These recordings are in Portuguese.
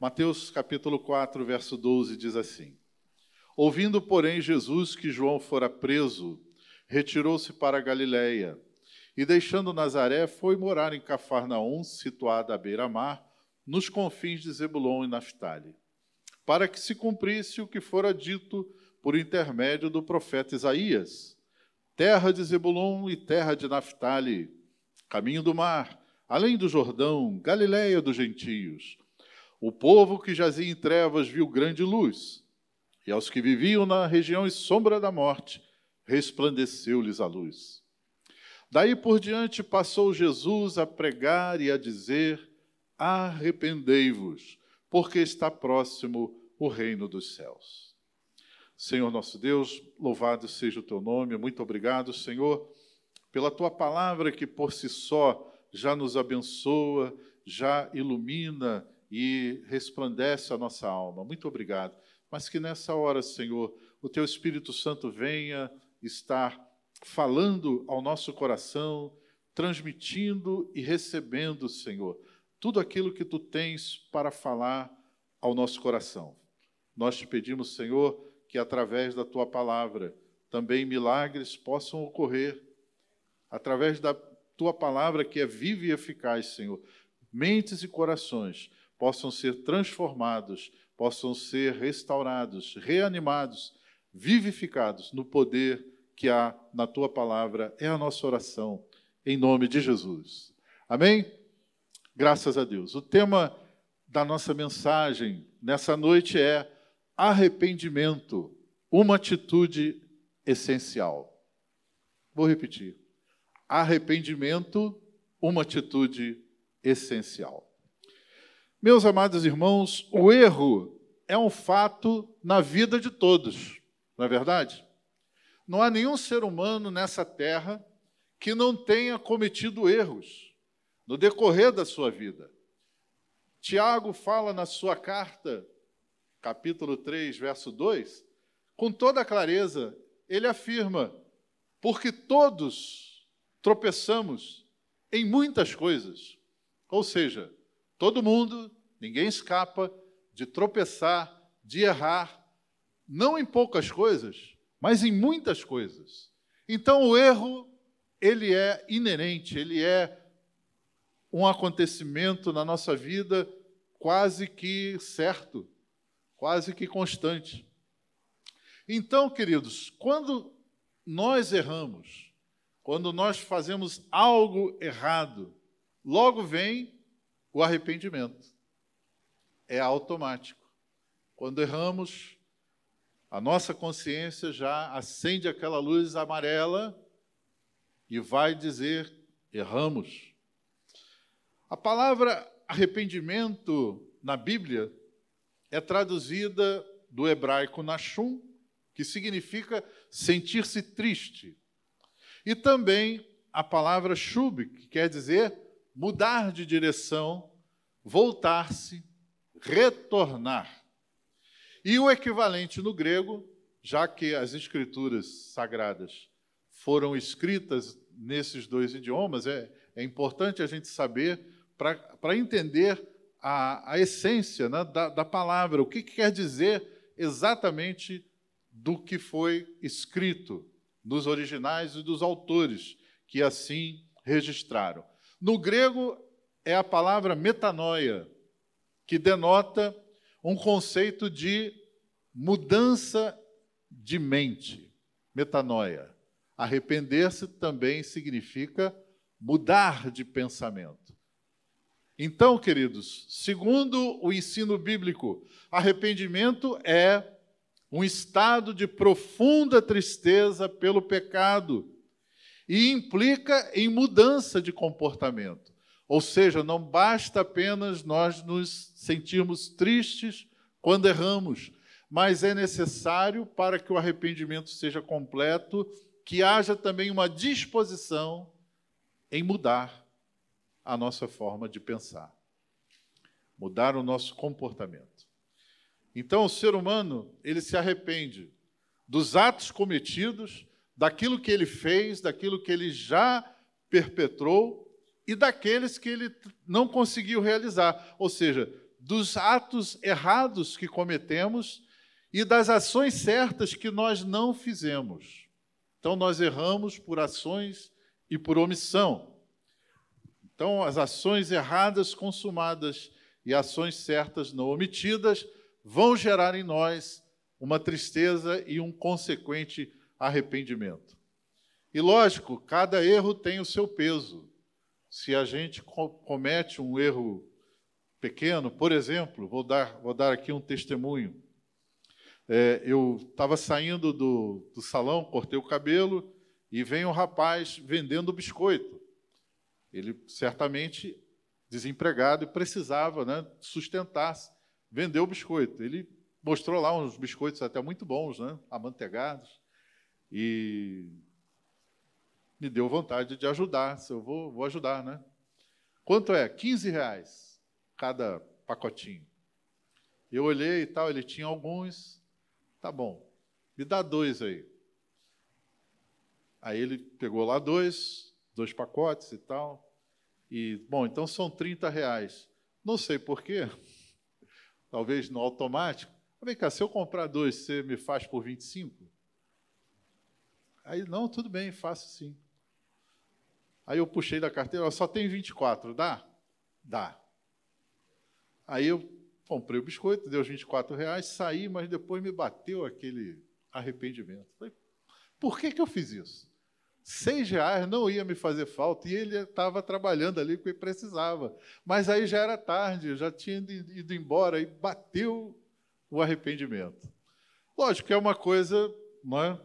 Mateus capítulo 4, verso 12 diz assim: Ouvindo, porém, Jesus que João fora preso, retirou-se para Galiléia e, deixando Nazaré, foi morar em Cafarnaum, situada à beira-mar, nos confins de Zebulon e Naphtali, para que se cumprisse o que fora dito por intermédio do profeta Isaías: Terra de Zebulon e terra de Naphtali, caminho do mar, além do Jordão, Galiléia dos gentios. O povo que jazia em trevas viu grande luz e aos que viviam na região e sombra da morte, resplandeceu-lhes a luz. Daí por diante passou Jesus a pregar e a dizer: Arrependei-vos, porque está próximo o reino dos céus. Senhor nosso Deus, louvado seja o teu nome, muito obrigado, Senhor, pela tua palavra que por si só já nos abençoa, já ilumina e resplandece a nossa alma. Muito obrigado mas que nessa hora, Senhor, o Teu Espírito Santo venha estar falando ao nosso coração, transmitindo e recebendo, Senhor, tudo aquilo que Tu tens para falar ao nosso coração. Nós te pedimos, Senhor, que através da Tua palavra também milagres possam ocorrer, através da Tua palavra que é viva e eficaz, Senhor, mentes e corações possam ser transformados possam ser restaurados, reanimados, vivificados no poder que há na tua palavra. É a nossa oração, em nome de Jesus. Amém? Graças a Deus. O tema da nossa mensagem nessa noite é arrependimento, uma atitude essencial. Vou repetir. Arrependimento, uma atitude essencial. Meus amados irmãos, o erro é um fato na vida de todos, não é verdade? Não há nenhum ser humano nessa terra que não tenha cometido erros no decorrer da sua vida. Tiago fala na sua carta, capítulo 3, verso 2, com toda clareza, ele afirma: porque todos tropeçamos em muitas coisas. Ou seja, Todo mundo, ninguém escapa de tropeçar, de errar, não em poucas coisas, mas em muitas coisas. Então o erro, ele é inerente, ele é um acontecimento na nossa vida quase que certo, quase que constante. Então, queridos, quando nós erramos, quando nós fazemos algo errado, logo vem o arrependimento. É automático. Quando erramos, a nossa consciência já acende aquela luz amarela e vai dizer: erramos. A palavra arrependimento na Bíblia é traduzida do hebraico nashum, que significa sentir-se triste. E também a palavra shub, que quer dizer mudar de direção, voltar-se, retornar. E o equivalente no grego, já que as escrituras sagradas foram escritas nesses dois idiomas, é, é importante a gente saber para entender a, a essência né, da, da palavra, o que, que quer dizer exatamente do que foi escrito nos originais e dos autores que assim registraram. No grego é a palavra metanoia, que denota um conceito de mudança de mente. Metanoia. Arrepender-se também significa mudar de pensamento. Então, queridos, segundo o ensino bíblico, arrependimento é um estado de profunda tristeza pelo pecado e implica em mudança de comportamento. Ou seja, não basta apenas nós nos sentirmos tristes quando erramos, mas é necessário, para que o arrependimento seja completo, que haja também uma disposição em mudar a nossa forma de pensar, mudar o nosso comportamento. Então, o ser humano, ele se arrepende dos atos cometidos daquilo que ele fez, daquilo que ele já perpetrou e daqueles que ele não conseguiu realizar. Ou seja, dos atos errados que cometemos e das ações certas que nós não fizemos. Então, nós erramos por ações e por omissão. Então, as ações erradas consumadas e ações certas não omitidas vão gerar em nós uma tristeza e um consequente arrependimento. E lógico, cada erro tem o seu peso. Se a gente comete um erro pequeno, por exemplo, vou dar, vou dar aqui um testemunho. É, eu estava saindo do, do salão, cortei o cabelo e vem um rapaz vendendo biscoito. Ele certamente desempregado e precisava né, sustentar-se, vendeu o biscoito. Ele mostrou lá uns biscoitos até muito bons, né, amanteigados, e me deu vontade de ajudar. Se eu vou, vou ajudar, né? Quanto é? 15 reais cada pacotinho. Eu olhei e tal, ele tinha alguns. Tá bom, me dá dois aí. Aí ele pegou lá dois, dois pacotes e tal. E, bom, então são 30 reais. Não sei porquê, talvez no automático. Vem cá, se eu comprar dois, você me faz por 25? Aí, não, tudo bem, faço sim. Aí eu puxei da carteira, só tem 24, dá? Dá. Aí eu comprei o biscoito, deu os 24 reais, saí, mas depois me bateu aquele arrependimento. Falei, por que, que eu fiz isso? Seis reais não ia me fazer falta e ele estava trabalhando ali que ele precisava. Mas aí já era tarde, já tinha ido embora e bateu o arrependimento. Lógico que é uma coisa não é?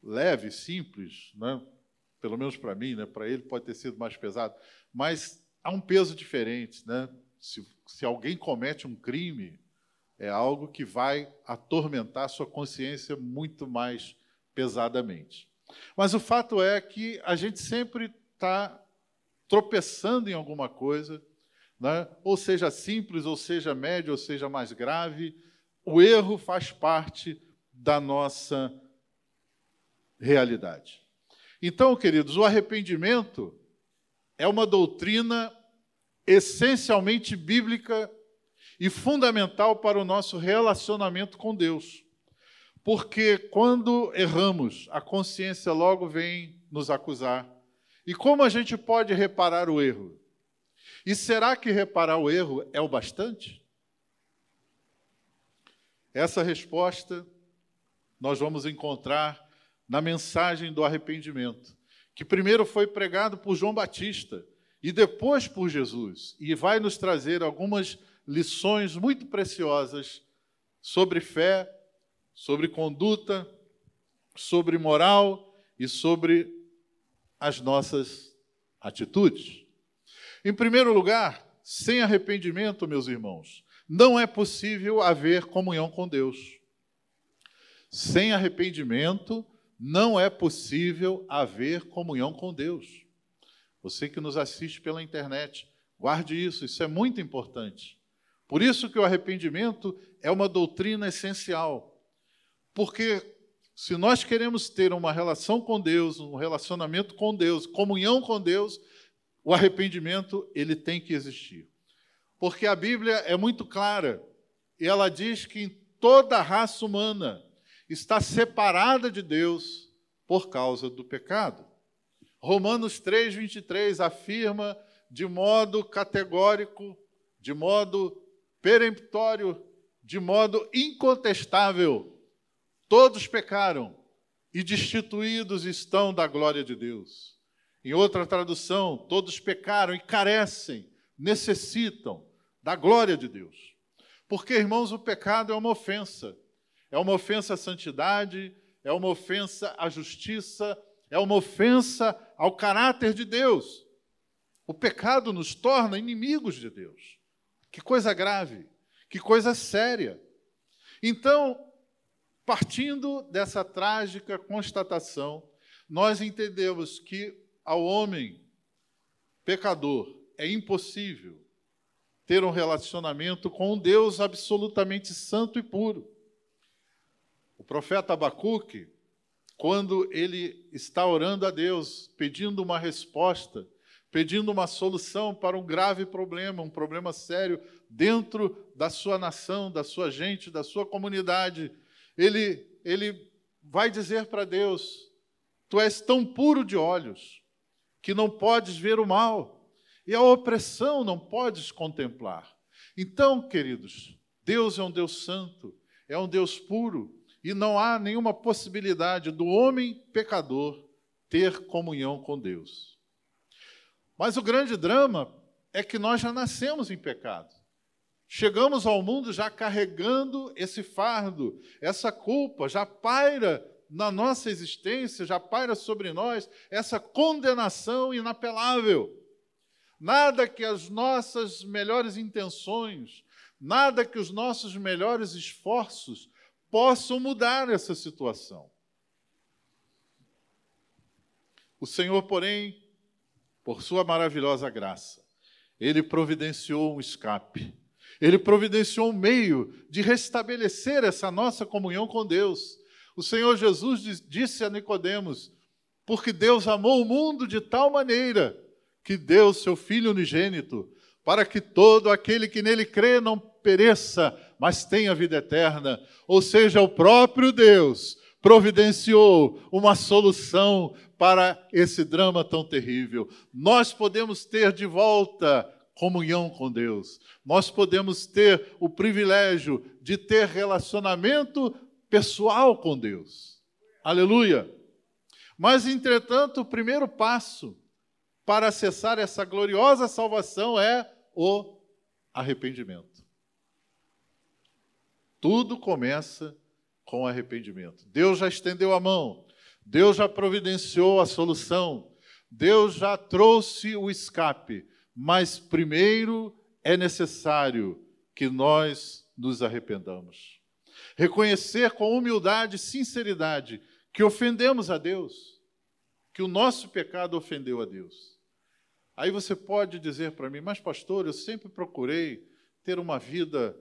leve, simples, né? Pelo menos para mim, né? para ele pode ter sido mais pesado, mas há um peso diferente. Né? Se, se alguém comete um crime, é algo que vai atormentar sua consciência muito mais pesadamente. Mas o fato é que a gente sempre está tropeçando em alguma coisa, né? ou seja simples, ou seja médio, ou seja mais grave, o erro faz parte da nossa realidade. Então, queridos, o arrependimento é uma doutrina essencialmente bíblica e fundamental para o nosso relacionamento com Deus. Porque quando erramos, a consciência logo vem nos acusar. E como a gente pode reparar o erro? E será que reparar o erro é o bastante? Essa resposta nós vamos encontrar na mensagem do arrependimento, que primeiro foi pregado por João Batista e depois por Jesus, e vai nos trazer algumas lições muito preciosas sobre fé, sobre conduta, sobre moral e sobre as nossas atitudes. Em primeiro lugar, sem arrependimento, meus irmãos, não é possível haver comunhão com Deus. Sem arrependimento, não é possível haver comunhão com Deus. Você que nos assiste pela internet, guarde isso, isso é muito importante. Por isso que o arrependimento é uma doutrina essencial. Porque se nós queremos ter uma relação com Deus, um relacionamento com Deus, comunhão com Deus, o arrependimento ele tem que existir. Porque a Bíblia é muito clara e ela diz que em toda a raça humana está separada de Deus por causa do pecado. Romanos 3, 23 afirma de modo categórico, de modo peremptório, de modo incontestável: todos pecaram e destituídos estão da glória de Deus. Em outra tradução, todos pecaram e carecem, necessitam da glória de Deus. Porque, irmãos, o pecado é uma ofensa. É uma ofensa à santidade, é uma ofensa à justiça, é uma ofensa ao caráter de Deus. O pecado nos torna inimigos de Deus. Que coisa grave, que coisa séria. Então, partindo dessa trágica constatação, nós entendemos que ao homem pecador é impossível ter um relacionamento com um Deus absolutamente santo e puro. O profeta Abacuque, quando ele está orando a Deus, pedindo uma resposta pedindo uma solução para um grave problema, um problema sério dentro da sua nação, da sua gente, da sua comunidade. Ele, ele vai dizer para Deus: Tu és tão puro de olhos que não podes ver o mal, e a opressão não podes contemplar. Então, queridos, Deus é um Deus santo, é um Deus puro, e não há nenhuma possibilidade do homem pecador ter comunhão com Deus. Mas o grande drama é que nós já nascemos em pecado. Chegamos ao mundo já carregando esse fardo, essa culpa, já paira na nossa existência, já paira sobre nós essa condenação inapelável. Nada que as nossas melhores intenções, nada que os nossos melhores esforços possam mudar essa situação. O Senhor, porém, por sua maravilhosa graça, ele providenciou um escape. Ele providenciou um meio de restabelecer essa nossa comunhão com Deus. O Senhor Jesus disse a Nicodemos: "Porque Deus amou o mundo de tal maneira que deu seu filho unigênito, para que todo aquele que nele crê não pereça, mas tenha vida eterna. Ou seja, o próprio Deus providenciou uma solução para esse drama tão terrível. Nós podemos ter de volta comunhão com Deus. Nós podemos ter o privilégio de ter relacionamento pessoal com Deus. Aleluia! Mas, entretanto, o primeiro passo para acessar essa gloriosa salvação é o arrependimento. Tudo começa com arrependimento. Deus já estendeu a mão, Deus já providenciou a solução, Deus já trouxe o escape, mas primeiro é necessário que nós nos arrependamos. Reconhecer com humildade e sinceridade que ofendemos a Deus, que o nosso pecado ofendeu a Deus. Aí você pode dizer para mim, mas pastor, eu sempre procurei ter uma vida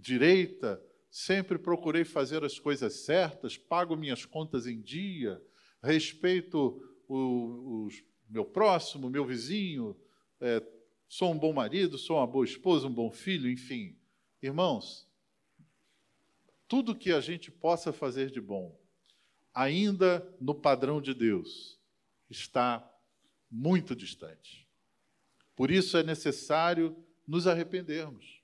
direita, sempre procurei fazer as coisas certas, pago minhas contas em dia, respeito o, o meu próximo, meu vizinho, é, sou um bom marido, sou uma boa esposa, um bom filho, enfim. Irmãos, tudo que a gente possa fazer de bom, ainda no padrão de Deus, está muito distante. Por isso é necessário nos arrependermos.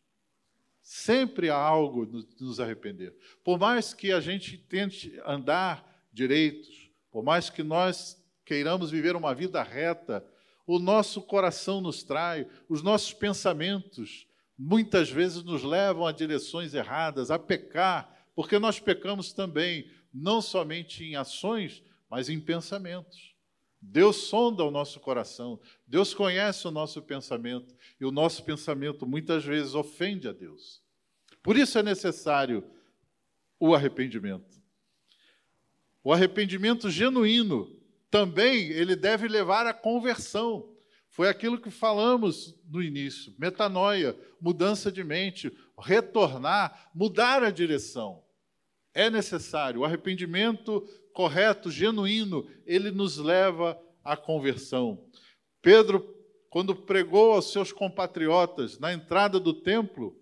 Sempre há algo nos arrepender. Por mais que a gente tente andar direitos, por mais que nós queiramos viver uma vida reta, o nosso coração nos trai, os nossos pensamentos muitas vezes nos levam a direções erradas, a pecar, porque nós pecamos também, não somente em ações, mas em pensamentos. Deus sonda o nosso coração, Deus conhece o nosso pensamento e o nosso pensamento muitas vezes ofende a Deus. Por isso é necessário o arrependimento. O arrependimento genuíno também ele deve levar à conversão. Foi aquilo que falamos no início: metanoia, mudança de mente, retornar, mudar a direção. É necessário. O arrependimento correto, genuíno, ele nos leva à conversão. Pedro, quando pregou aos seus compatriotas na entrada do templo,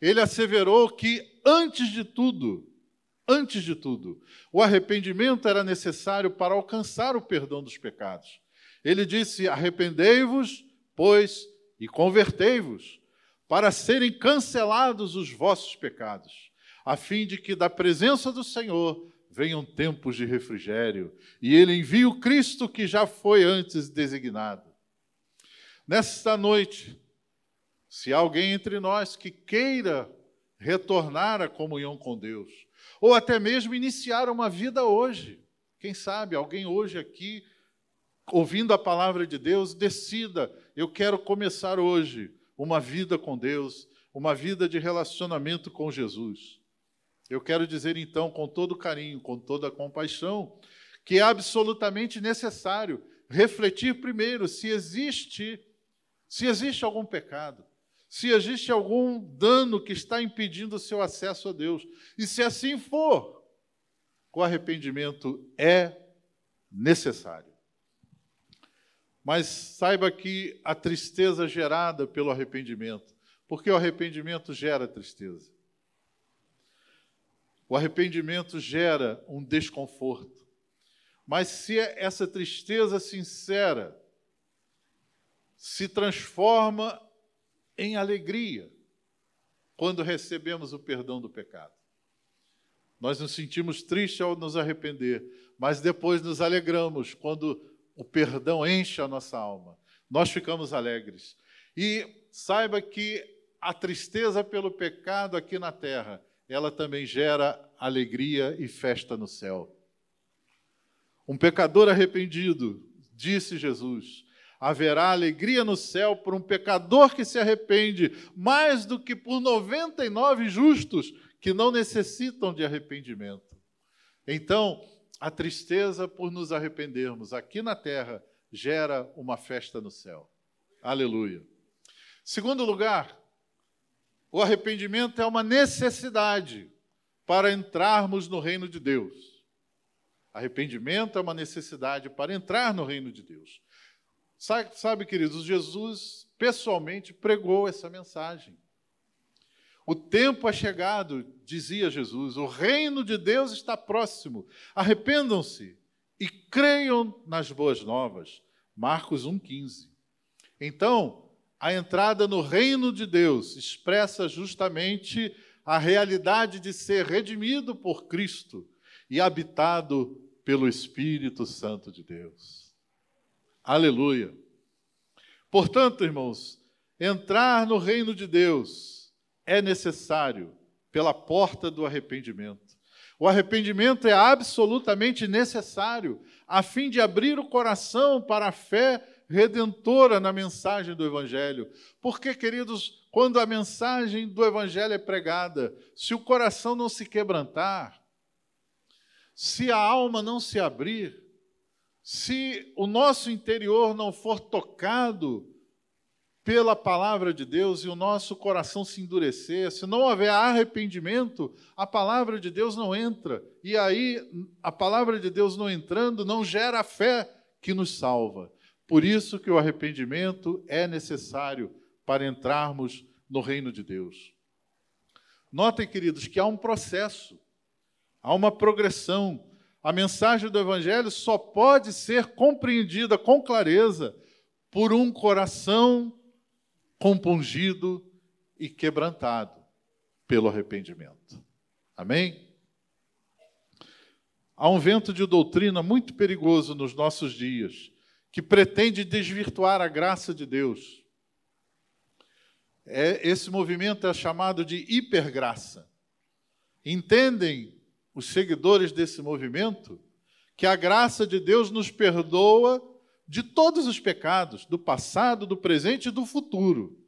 ele asseverou que, antes de tudo, antes de tudo, o arrependimento era necessário para alcançar o perdão dos pecados. Ele disse: Arrependei-vos, pois, e convertei-vos, para serem cancelados os vossos pecados, a fim de que da presença do Senhor venham tempos de refrigério, e ele envia o Cristo que já foi antes designado. Nesta noite, se alguém entre nós que queira retornar à comunhão com Deus, ou até mesmo iniciar uma vida hoje, quem sabe alguém hoje aqui, ouvindo a palavra de Deus, decida: eu quero começar hoje uma vida com Deus, uma vida de relacionamento com Jesus. Eu quero dizer então, com todo carinho, com toda compaixão, que é absolutamente necessário refletir primeiro se existe se existe algum pecado, se existe algum dano que está impedindo o seu acesso a Deus. E se assim for, o arrependimento é necessário. mas saiba que a tristeza gerada pelo arrependimento, porque o arrependimento gera tristeza. O arrependimento gera um desconforto. Mas se essa tristeza sincera se transforma em alegria quando recebemos o perdão do pecado. Nós nos sentimos tristes ao nos arrepender, mas depois nos alegramos quando o perdão enche a nossa alma. Nós ficamos alegres. E saiba que a tristeza pelo pecado aqui na terra, ela também gera alegria e festa no céu. Um pecador arrependido, disse Jesus, haverá alegria no céu por um pecador que se arrepende, mais do que por 99 justos que não necessitam de arrependimento. Então, a tristeza por nos arrependermos aqui na terra gera uma festa no céu. Aleluia. Segundo lugar, o arrependimento é uma necessidade para entrarmos no reino de Deus. Arrependimento é uma necessidade para entrar no reino de Deus. Sabe, sabe, queridos, Jesus pessoalmente pregou essa mensagem. O tempo é chegado, dizia Jesus, o reino de Deus está próximo. Arrependam-se e creiam nas boas novas. Marcos 1,15. Então, a entrada no reino de Deus expressa justamente a realidade de ser redimido por Cristo e habitado pelo Espírito Santo de Deus. Aleluia. Portanto, irmãos, entrar no reino de Deus é necessário pela porta do arrependimento. O arrependimento é absolutamente necessário a fim de abrir o coração para a fé redentora na mensagem do Evangelho. Porque, queridos, quando a mensagem do Evangelho é pregada, se o coração não se quebrantar, se a alma não se abrir, se o nosso interior não for tocado pela palavra de Deus e o nosso coração se endurecer, se não houver arrependimento, a palavra de Deus não entra. E aí, a palavra de Deus não entrando, não gera a fé que nos salva. Por isso que o arrependimento é necessário para entrarmos no reino de Deus. Notem, queridos, que há um processo, há uma progressão. A mensagem do Evangelho só pode ser compreendida com clareza por um coração compungido e quebrantado pelo arrependimento. Amém? Há um vento de doutrina muito perigoso nos nossos dias, que pretende desvirtuar a graça de Deus. É, esse movimento é chamado de hipergraça. Entendem os seguidores desse movimento que a graça de Deus nos perdoa de todos os pecados, do passado, do presente e do futuro.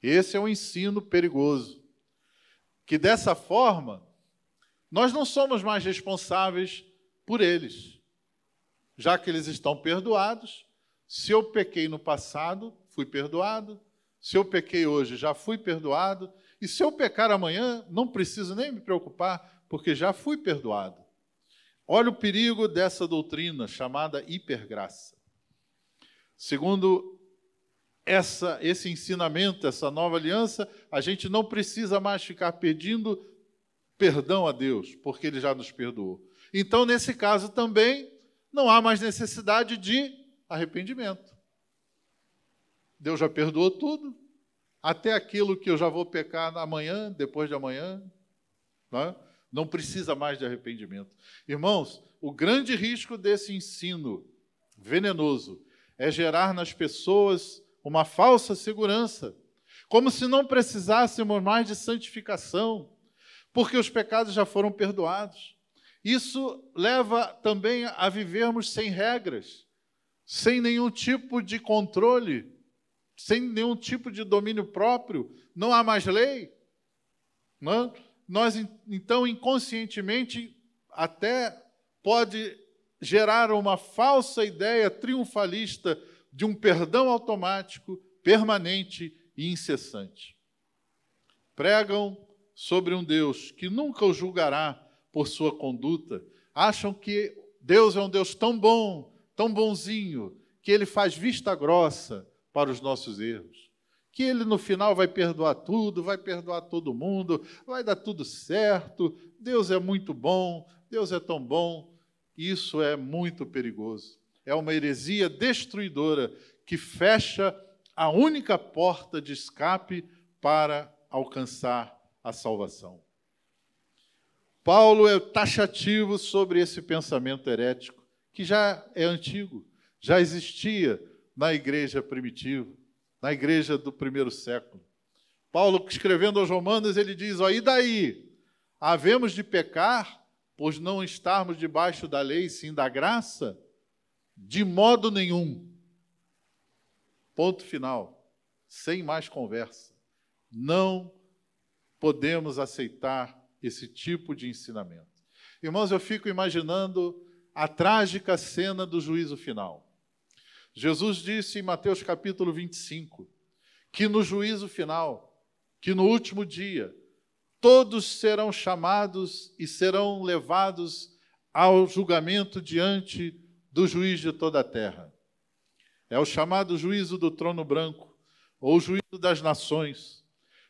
Esse é um ensino perigoso. Que dessa forma, nós não somos mais responsáveis por eles. Já que eles estão perdoados, se eu pequei no passado, fui perdoado. Se eu pequei hoje, já fui perdoado. E se eu pecar amanhã, não preciso nem me preocupar, porque já fui perdoado. Olha o perigo dessa doutrina chamada hipergraça. Segundo essa, esse ensinamento, essa nova aliança, a gente não precisa mais ficar pedindo perdão a Deus, porque Ele já nos perdoou. Então, nesse caso também, não há mais necessidade de arrependimento. Deus já perdoou tudo, até aquilo que eu já vou pecar amanhã, depois de amanhã. Não é? Não precisa mais de arrependimento. Irmãos, o grande risco desse ensino venenoso é gerar nas pessoas uma falsa segurança, como se não precisássemos mais de santificação, porque os pecados já foram perdoados. Isso leva também a vivermos sem regras, sem nenhum tipo de controle, sem nenhum tipo de domínio próprio, não há mais lei. Não? Nós então inconscientemente até pode gerar uma falsa ideia triunfalista de um perdão automático, permanente e incessante. Pregam sobre um Deus que nunca o julgará por sua conduta, acham que Deus é um Deus tão bom, tão bonzinho, que ele faz vista grossa para os nossos erros. Que ele no final vai perdoar tudo, vai perdoar todo mundo, vai dar tudo certo. Deus é muito bom, Deus é tão bom. Isso é muito perigoso. É uma heresia destruidora que fecha a única porta de escape para alcançar a salvação. Paulo é taxativo sobre esse pensamento herético, que já é antigo, já existia na igreja primitiva, na igreja do primeiro século. Paulo, escrevendo aos Romanos, ele diz: ó, e daí? Havemos de pecar, pois não estarmos debaixo da lei, sim da graça? De modo nenhum. Ponto final. Sem mais conversa. Não podemos aceitar esse tipo de ensinamento. Irmãos, eu fico imaginando a trágica cena do juízo final. Jesus disse em Mateus capítulo 25 que no juízo final, que no último dia, todos serão chamados e serão levados ao julgamento diante do juiz de toda a terra. É o chamado juízo do trono branco, ou juízo das nações.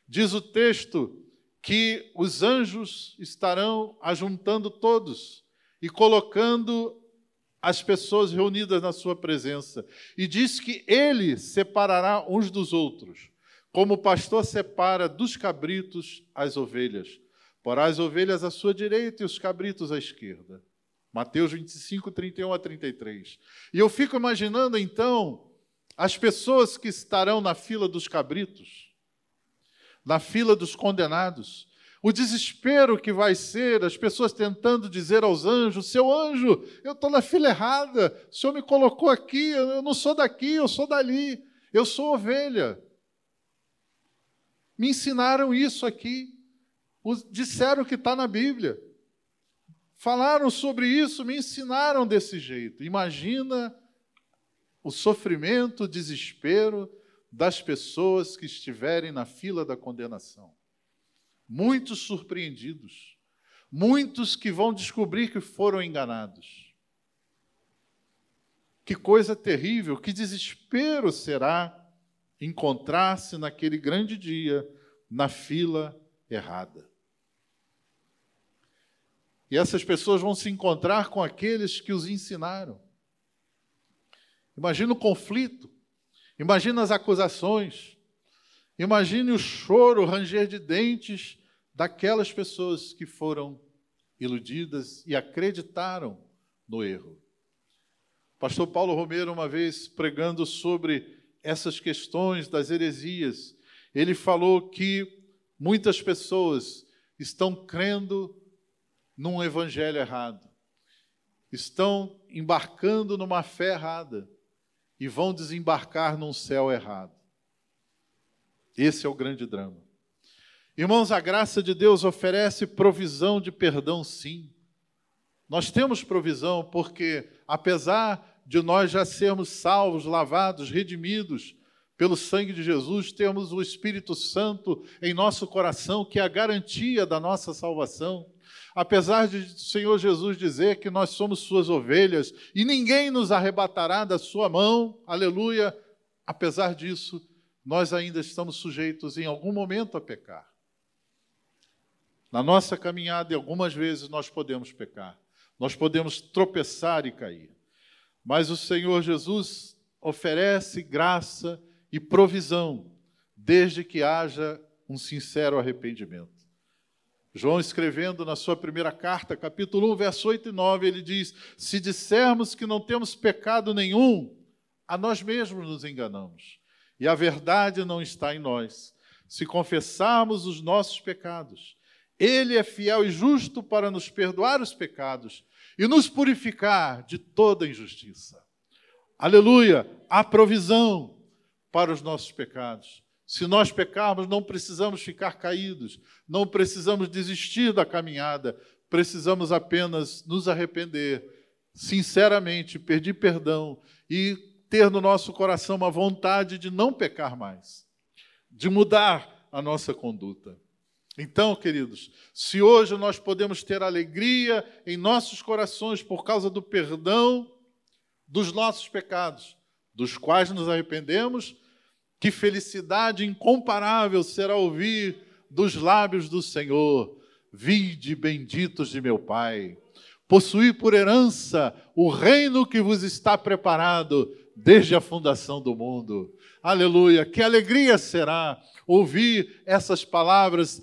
Diz o texto que os anjos estarão ajuntando todos e colocando as pessoas reunidas na sua presença. E diz que ele separará uns dos outros, como o pastor separa dos cabritos as ovelhas. Porá as ovelhas à sua direita e os cabritos à esquerda. Mateus 25, 31 a 33. E eu fico imaginando então as pessoas que estarão na fila dos cabritos na fila dos condenados. O desespero que vai ser, as pessoas tentando dizer aos anjos: Seu anjo, eu estou na fila errada, o senhor me colocou aqui, eu não sou daqui, eu sou dali, eu sou ovelha. Me ensinaram isso aqui, disseram que está na Bíblia, falaram sobre isso, me ensinaram desse jeito. Imagina o sofrimento, o desespero das pessoas que estiverem na fila da condenação. Muitos surpreendidos, muitos que vão descobrir que foram enganados. Que coisa terrível, que desespero será encontrar-se naquele grande dia na fila errada. E essas pessoas vão se encontrar com aqueles que os ensinaram. Imagina o conflito Imagina as acusações. Imagine o choro, o ranger de dentes daquelas pessoas que foram iludidas e acreditaram no erro. Pastor Paulo Romero, uma vez pregando sobre essas questões das heresias, ele falou que muitas pessoas estão crendo num evangelho errado, estão embarcando numa fé errada e vão desembarcar num céu errado. Esse é o grande drama. Irmãos, a graça de Deus oferece provisão de perdão, sim. Nós temos provisão porque, apesar de nós já sermos salvos, lavados, redimidos pelo sangue de Jesus, temos o Espírito Santo em nosso coração, que é a garantia da nossa salvação. Apesar de o Senhor Jesus dizer que nós somos suas ovelhas e ninguém nos arrebatará da sua mão, aleluia, apesar disso, nós ainda estamos sujeitos em algum momento a pecar. Na nossa caminhada, algumas vezes nós podemos pecar, nós podemos tropeçar e cair. Mas o Senhor Jesus oferece graça e provisão, desde que haja um sincero arrependimento. João escrevendo na sua primeira carta, capítulo 1, verso 8 e 9, ele diz: Se dissermos que não temos pecado nenhum, a nós mesmos nos enganamos, e a verdade não está em nós. Se confessarmos os nossos pecados, ele é fiel e justo para nos perdoar os pecados e nos purificar de toda injustiça. Aleluia! Há provisão para os nossos pecados. Se nós pecarmos, não precisamos ficar caídos, não precisamos desistir da caminhada, precisamos apenas nos arrepender, sinceramente, pedir perdão e ter no nosso coração uma vontade de não pecar mais, de mudar a nossa conduta. Então, queridos, se hoje nós podemos ter alegria em nossos corações por causa do perdão dos nossos pecados, dos quais nos arrependemos, que felicidade incomparável será ouvir dos lábios do Senhor: Vinde benditos de meu Pai, possuí por herança o reino que vos está preparado desde a fundação do mundo. Aleluia! Que alegria será ouvir essas palavras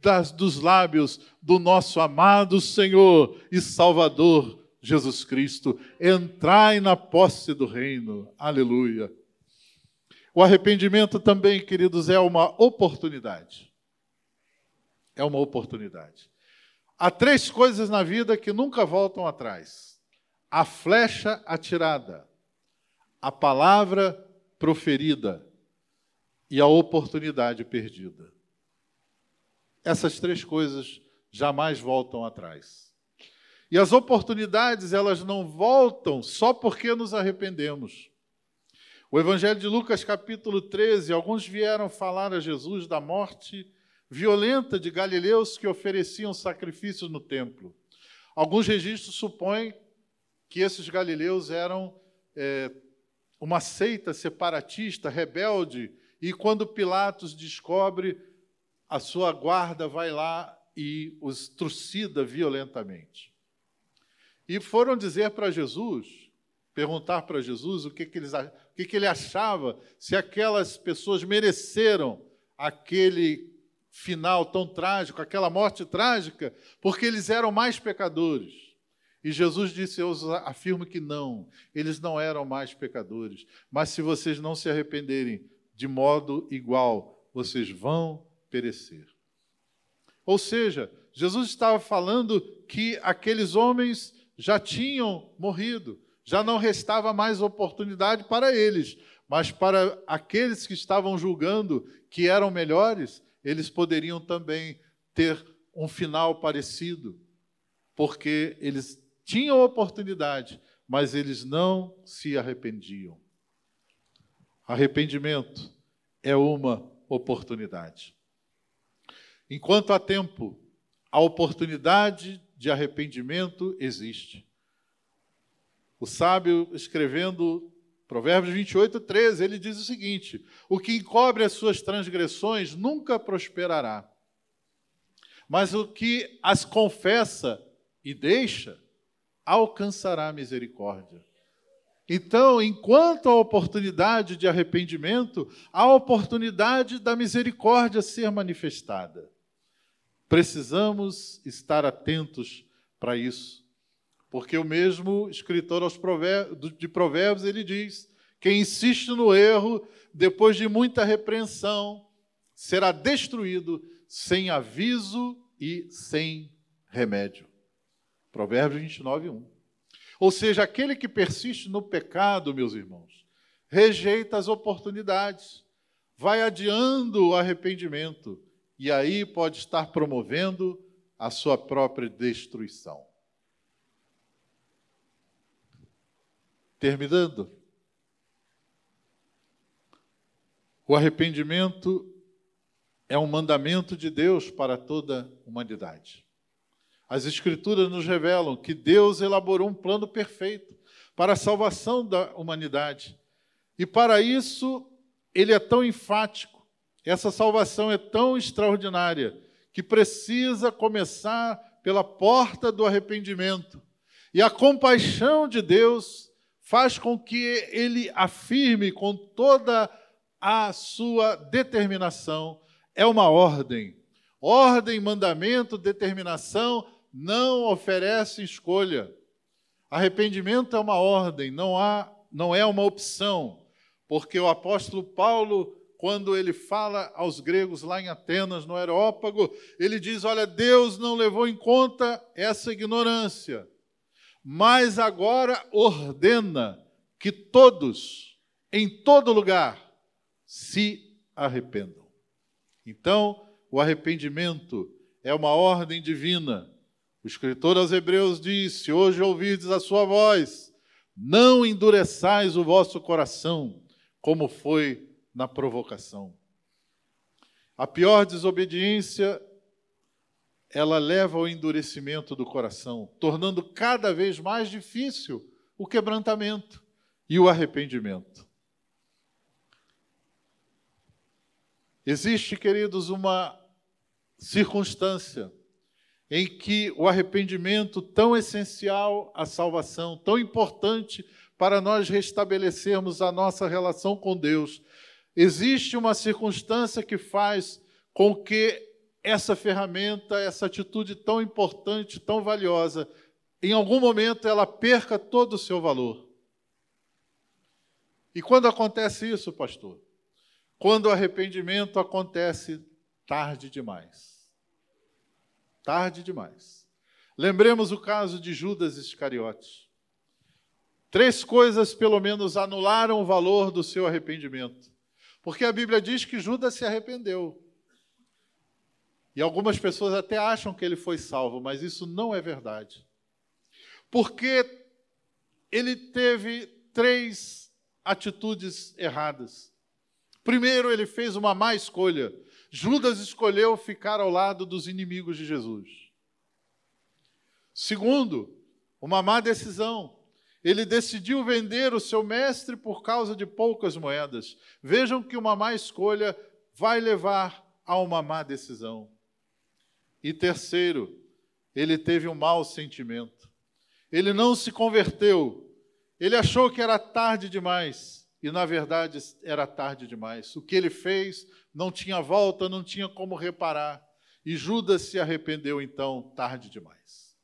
das, dos lábios do nosso amado Senhor e Salvador Jesus Cristo. Entrai na posse do reino. Aleluia. O arrependimento também, queridos, é uma oportunidade. É uma oportunidade. Há três coisas na vida que nunca voltam atrás: a flecha atirada, a palavra proferida e a oportunidade perdida. Essas três coisas jamais voltam atrás. E as oportunidades, elas não voltam só porque nos arrependemos. O Evangelho de Lucas, capítulo 13, alguns vieram falar a Jesus da morte violenta de galileus que ofereciam sacrifícios no templo. Alguns registros supõem que esses galileus eram é, uma seita separatista, rebelde, e quando Pilatos descobre, a sua guarda vai lá e os trucida violentamente. E foram dizer para Jesus, perguntar para Jesus o que, que, eles, que, que ele achava, se aquelas pessoas mereceram aquele final tão trágico, aquela morte trágica, porque eles eram mais pecadores. E Jesus disse: Eu afirmo que não, eles não eram mais pecadores, mas se vocês não se arrependerem de modo igual, vocês vão perecer. Ou seja, Jesus estava falando que aqueles homens já tinham morrido, já não restava mais oportunidade para eles, mas para aqueles que estavam julgando que eram melhores, eles poderiam também ter um final parecido, porque eles tinham oportunidade, mas eles não se arrependiam. Arrependimento é uma oportunidade. Enquanto há tempo, a oportunidade de arrependimento existe. O sábio, escrevendo Provérbios 28, 13, ele diz o seguinte: O que encobre as suas transgressões nunca prosperará, mas o que as confessa e deixa alcançará misericórdia. Então, enquanto a oportunidade de arrependimento, há a oportunidade da misericórdia ser manifestada. Precisamos estar atentos para isso, porque o mesmo escritor de Provérbios ele diz: quem insiste no erro, depois de muita repreensão, será destruído sem aviso e sem remédio. Provérbios 29, 1. Ou seja, aquele que persiste no pecado, meus irmãos, rejeita as oportunidades, vai adiando o arrependimento e aí pode estar promovendo a sua própria destruição. Terminando, o arrependimento é um mandamento de Deus para toda a humanidade. As Escrituras nos revelam que Deus elaborou um plano perfeito para a salvação da humanidade. E para isso, ele é tão enfático essa salvação é tão extraordinária que precisa começar pela porta do arrependimento. E a compaixão de Deus faz com que ele afirme com toda a sua determinação: é uma ordem. Ordem, mandamento, determinação não oferece escolha. Arrependimento é uma ordem, não há, não é uma opção, porque o apóstolo Paulo quando ele fala aos gregos lá em Atenas, no Aerópago, ele diz: Olha, Deus não levou em conta essa ignorância, mas agora ordena que todos, em todo lugar, se arrependam. Então, o arrependimento é uma ordem divina. O escritor aos Hebreus disse: Hoje ouvides a sua voz, não endureçais o vosso coração, como foi na provocação. A pior desobediência, ela leva ao endurecimento do coração, tornando cada vez mais difícil o quebrantamento. e o arrependimento. Existe, queridos, uma circunstância em que o arrependimento, tão essencial à salvação, tão importante para nós restabelecermos a nossa relação com Deus, existe uma circunstância que faz com que essa ferramenta, essa atitude tão importante, tão valiosa, em algum momento ela perca todo o seu valor. E quando acontece isso, pastor? Quando o arrependimento acontece tarde demais. Tarde demais. Lembremos o caso de Judas Iscariotes. Três coisas, pelo menos, anularam o valor do seu arrependimento. Porque a Bíblia diz que Judas se arrependeu. E algumas pessoas até acham que ele foi salvo, mas isso não é verdade. Porque ele teve três atitudes erradas. Primeiro, ele fez uma má escolha. Judas escolheu ficar ao lado dos inimigos de Jesus. Segundo, uma má decisão. Ele decidiu vender o seu mestre por causa de poucas moedas. Vejam que uma má escolha vai levar a uma má decisão. E terceiro, ele teve um mau sentimento. Ele não se converteu. Ele achou que era tarde demais. E na verdade era tarde demais. O que ele fez não tinha volta, não tinha como reparar. E Judas se arrependeu então tarde demais.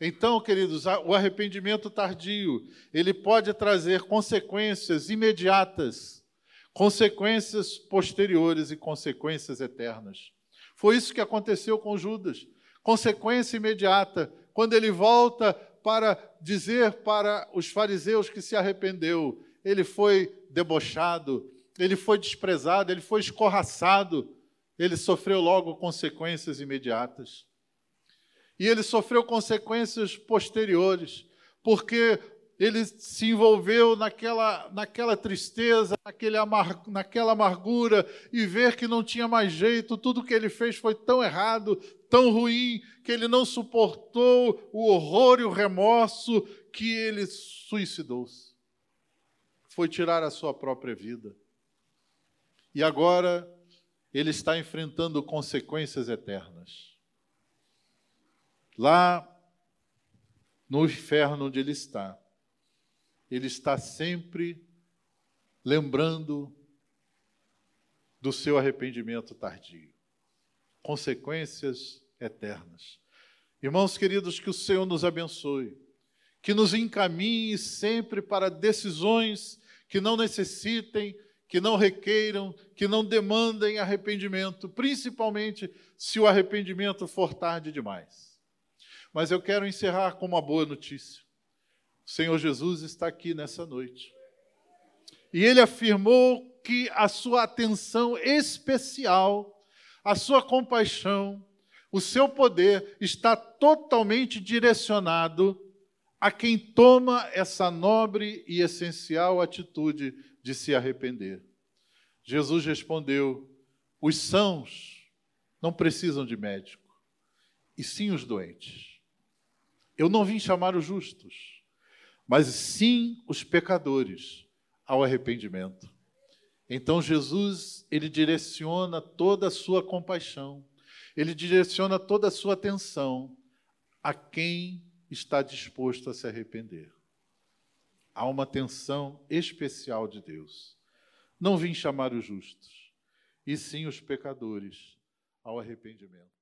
Então, queridos, o arrependimento tardio, ele pode trazer consequências imediatas, consequências posteriores e consequências eternas. Foi isso que aconteceu com Judas. Consequência imediata, quando ele volta para dizer para os fariseus que se arrependeu, ele foi debochado, ele foi desprezado, ele foi escorraçado, ele sofreu logo consequências imediatas. E ele sofreu consequências posteriores, porque ele se envolveu naquela, naquela tristeza, naquele amar, naquela amargura, e ver que não tinha mais jeito, tudo que ele fez foi tão errado, tão ruim, que ele não suportou o horror e o remorso, que ele suicidou-se. Foi tirar a sua própria vida. E agora ele está enfrentando consequências eternas. Lá no inferno onde ele está, ele está sempre lembrando do seu arrependimento tardio. Consequências eternas. Irmãos queridos, que o Senhor nos abençoe, que nos encaminhe sempre para decisões que não necessitem, que não requeiram, que não demandem arrependimento, principalmente se o arrependimento for tarde demais. Mas eu quero encerrar com uma boa notícia. Senhor Jesus está aqui nessa noite. E ele afirmou que a sua atenção especial, a sua compaixão, o seu poder está totalmente direcionado a quem toma essa nobre e essencial atitude de se arrepender. Jesus respondeu: os sãos não precisam de médico, e sim os doentes. Eu não vim chamar os justos, mas sim os pecadores ao arrependimento. Então Jesus, ele direciona toda a sua compaixão, ele direciona toda a sua atenção a quem está disposto a se arrepender. Há uma atenção especial de Deus. Não vim chamar os justos, e sim os pecadores ao arrependimento.